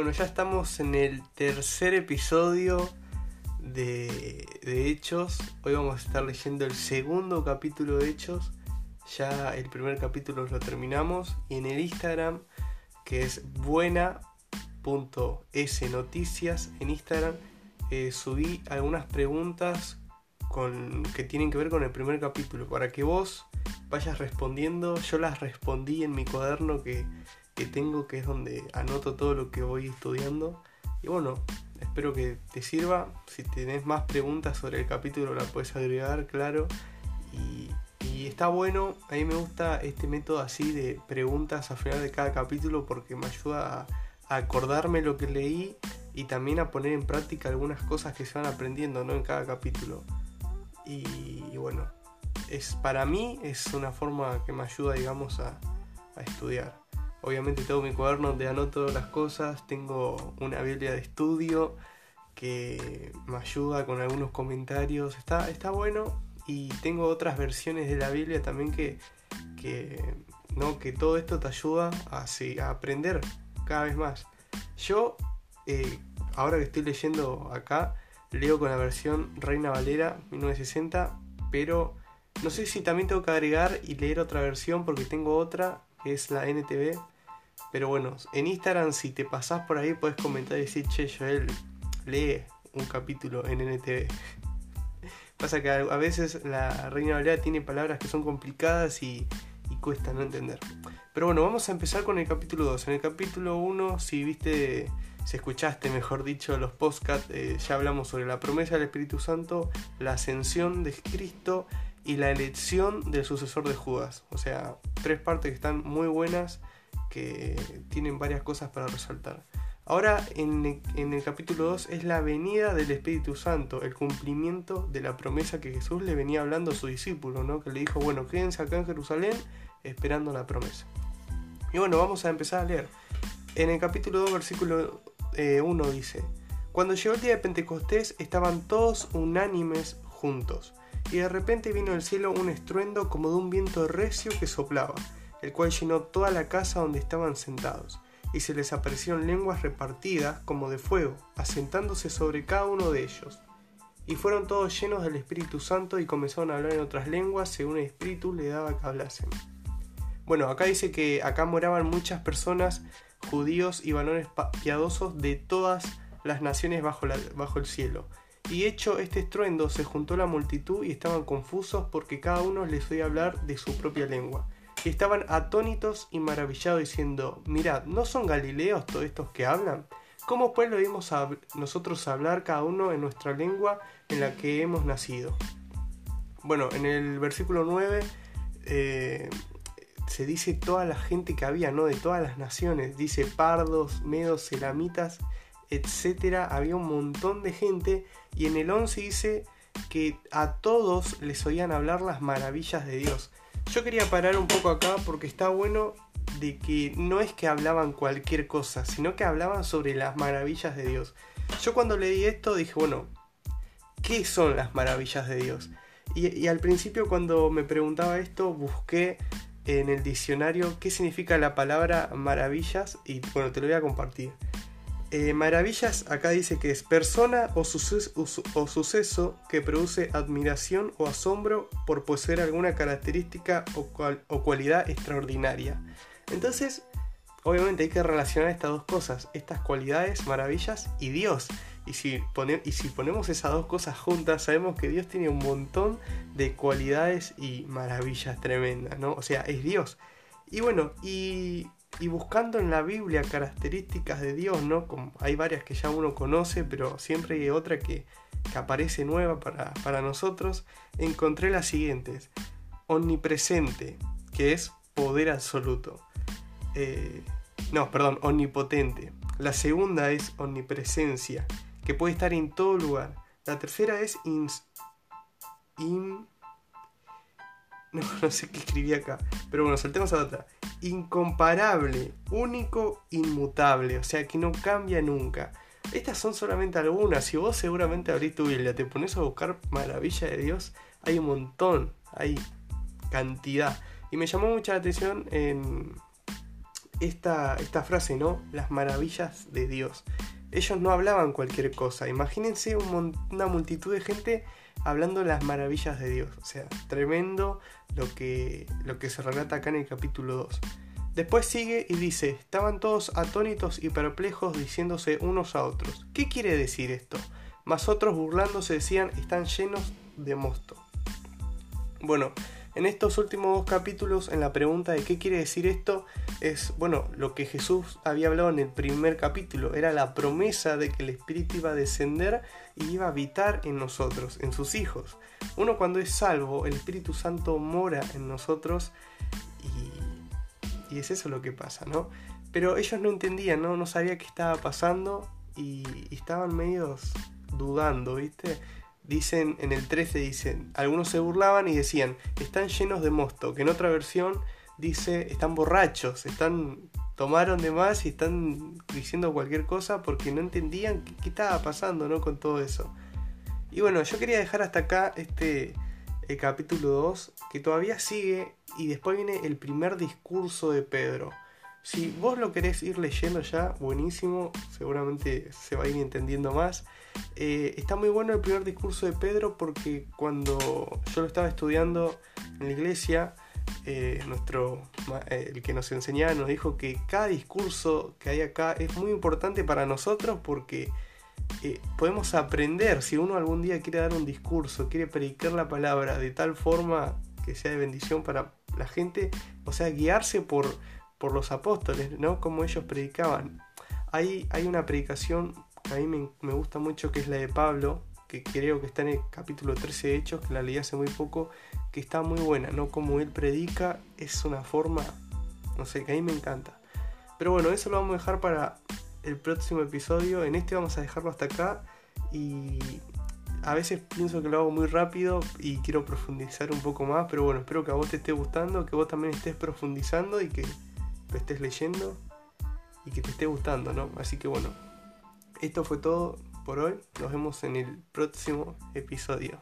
Bueno, ya estamos en el tercer episodio de, Hechos. Hoy vamos a estar leyendo el segundo capítulo de Hechos. Ya el primer capítulo lo terminamos. Y en el Instagram, que es buena.snoticias en Instagram, eh, subí algunas preguntas con, que tienen que ver con el primer capítulo. Para que vos vayas respondiendo. Yo las respondí en mi cuaderno que tengo, que es donde anoto todo lo que voy estudiando. Y bueno, espero que te sirva. Si tenés más preguntas sobre el capítulo, la puedes agregar, claro. Y, está bueno, a mí me gusta este método así de preguntas al final de cada capítulo porque me ayuda a, acordarme lo que leí y también a poner en práctica algunas cosas que se van aprendiendo ¿no? en cada capítulo. Y, y, bueno, es, para mí es una forma que me ayuda, digamos, a, a estudiar. Obviamente tengo mi cuaderno donde anoto las cosas, tengo una Biblia de estudio que me ayuda con algunos comentarios, está, está bueno y tengo otras versiones de la Biblia también que, que, ¿no? que todo esto te ayuda a, aprender cada vez más. Yo, eh, ahora que estoy leyendo acá, leo con la versión Reina Valera 1960, pero no sé si también tengo que agregar y leer otra versión porque tengo otra es la NTV pero bueno, en Instagram si te pasás por ahí puedes comentar y decir, che, Joel, lee un capítulo en NTV. Pasa que a veces la Reina Valera tiene palabras que son complicadas y, cuesta no entender. Pero bueno, vamos a empezar con el capítulo 2. En el capítulo 1, si viste, si escuchaste, mejor dicho, los podcasts, eh, ya hablamos sobre la promesa del Espíritu Santo, la ascensión de Cristo y la elección del sucesor de Judas. O sea, tres partes que están muy buenas que tienen varias cosas para resaltar. Ahora en, el capítulo 2 es la venida del Espíritu Santo, el cumplimiento de la promesa que Jesús le venía hablando a su discípulo, ¿no? que le dijo, bueno, quédense acá en Jerusalén esperando la promesa. Y bueno, vamos a empezar a leer. En el capítulo 2, versículo 1 eh, dice, cuando llegó el día de Pentecostés estaban todos unánimes juntos, y de repente vino del cielo un estruendo como de un viento recio que soplaba el cual llenó toda la casa donde estaban sentados, y se les aparecieron lenguas repartidas como de fuego, asentándose sobre cada uno de ellos. Y fueron todos llenos del Espíritu Santo y comenzaron a hablar en otras lenguas según el Espíritu le daba que hablasen. Bueno, acá dice que acá moraban muchas personas, judíos y varones piadosos de todas las naciones bajo, bajo el cielo. Y hecho este estruendo, se juntó la multitud y estaban confusos porque cada uno les oía hablar de su propia lengua y estaban atónitos y maravillados diciendo, mirad, ¿no son galileos todos estos que hablan? ¿Cómo pues lo oímos a nosotros hablar cada uno en nuestra lengua en la que hemos nacido? Bueno, en el versículo 9 eh, se dice toda la gente que había, ¿no? De todas las naciones. Dice pardos, medos, celamitas, etcétera. Había un montón de gente. Y en el 11 dice que a todos les oían hablar las maravillas de Dios. Yo quería parar un poco acá porque está bueno de que no es que hablaban cualquier cosa, sino que hablaban sobre las maravillas de Dios. Yo cuando leí esto dije, bueno, ¿qué son las maravillas de Dios? Y, al principio cuando me preguntaba esto, busqué en el diccionario qué significa la palabra maravillas y bueno, te lo voy a compartir. Eh, maravillas acá dice que es persona o, suceso que produce admiración o asombro por poseer alguna característica o, cualidad extraordinaria. Entonces, obviamente hay que relacionar estas dos cosas, estas cualidades, maravillas y Dios. Y si, y si ponemos esas dos cosas juntas, sabemos que Dios tiene un montón de cualidades y maravillas tremendas, ¿no? O sea, es Dios. Y bueno, y y buscando en la Biblia características de Dios, ¿no? Hay varias que ya uno conoce, pero siempre hay otra que, aparece nueva para, nosotros, encontré las siguientes. Omnipresente, que es poder absoluto. Eh, no, perdón, omnipotente. La segunda es omnipresencia, que puede estar en todo lugar. La tercera es in, no, sé qué escribí acá. Pero bueno, saltemos a otra. Incomparable, único, inmutable. O sea que no cambia nunca. Estas son solamente algunas. Si vos seguramente abrís tu Biblia, te pones a buscar maravilla de Dios, hay un montón, hay cantidad. Y me llamó mucha la atención en, esta, esta frase, ¿no? Las maravillas de Dios. Ellos no hablaban cualquier cosa. Imagínense una multitud de gente hablando las maravillas de Dios. O sea, tremendo lo que, lo que se relata acá en el capítulo 2. Después sigue y dice, estaban todos atónitos y perplejos diciéndose unos a otros. ¿Qué quiere decir esto? Mas otros burlándose decían, están llenos de mosto. Bueno, en estos últimos dos capítulos, en la pregunta de qué quiere decir esto, es, bueno, lo que Jesús había hablado en el primer capítulo, era la promesa de que el Espíritu iba a descender y iba a habitar en nosotros, en sus hijos. Uno cuando es salvo, el Espíritu Santo mora en nosotros y, y es eso lo que pasa, ¿no? Pero ellos no entendían, ¿no? No sabían qué estaba pasando y, y estaban medios dudando, ¿viste? Dicen en el 13 dicen, algunos se burlaban y decían, están llenos de mosto, que en otra versión dice, están borrachos, están tomaron de más y están diciendo cualquier cosa porque no entendían qué, estaba pasando, ¿no? con todo eso. Y bueno, yo quería dejar hasta acá este el capítulo 2 que todavía sigue y después viene el primer discurso de Pedro. Si vos lo querés ir leyendo ya, buenísimo, seguramente se va a ir entendiendo más. Eh, está muy bueno el primer discurso de Pedro porque cuando yo lo estaba estudiando en la iglesia, eh, nuestro, eh, el que nos enseñaba nos dijo que cada discurso que hay acá es muy importante para nosotros porque podemos aprender, si uno algún día quiere dar un discurso, quiere predicar la palabra de tal forma que sea de bendición para la gente, o sea, guiarse por por los apóstoles, ¿no? Como ellos predicaban. Hay, hay una predicación que a mí me, gusta mucho, que es la de Pablo, que creo que está en el capítulo 13 de Hechos, que la leí hace muy poco, que está muy buena, ¿no? Como él predica es una forma, no sé, que a mí me encanta. Pero bueno, eso lo vamos a dejar para el próximo episodio. En este vamos a dejarlo hasta acá y a veces pienso que lo hago muy rápido y quiero profundizar un poco más, pero bueno, espero que a vos te esté gustando, que vos también estés profundizando y que lo estés leyendo y que te esté gustando, ¿no? Así que bueno, esto fue todo por hoy. Nos vemos en el próximo episodio.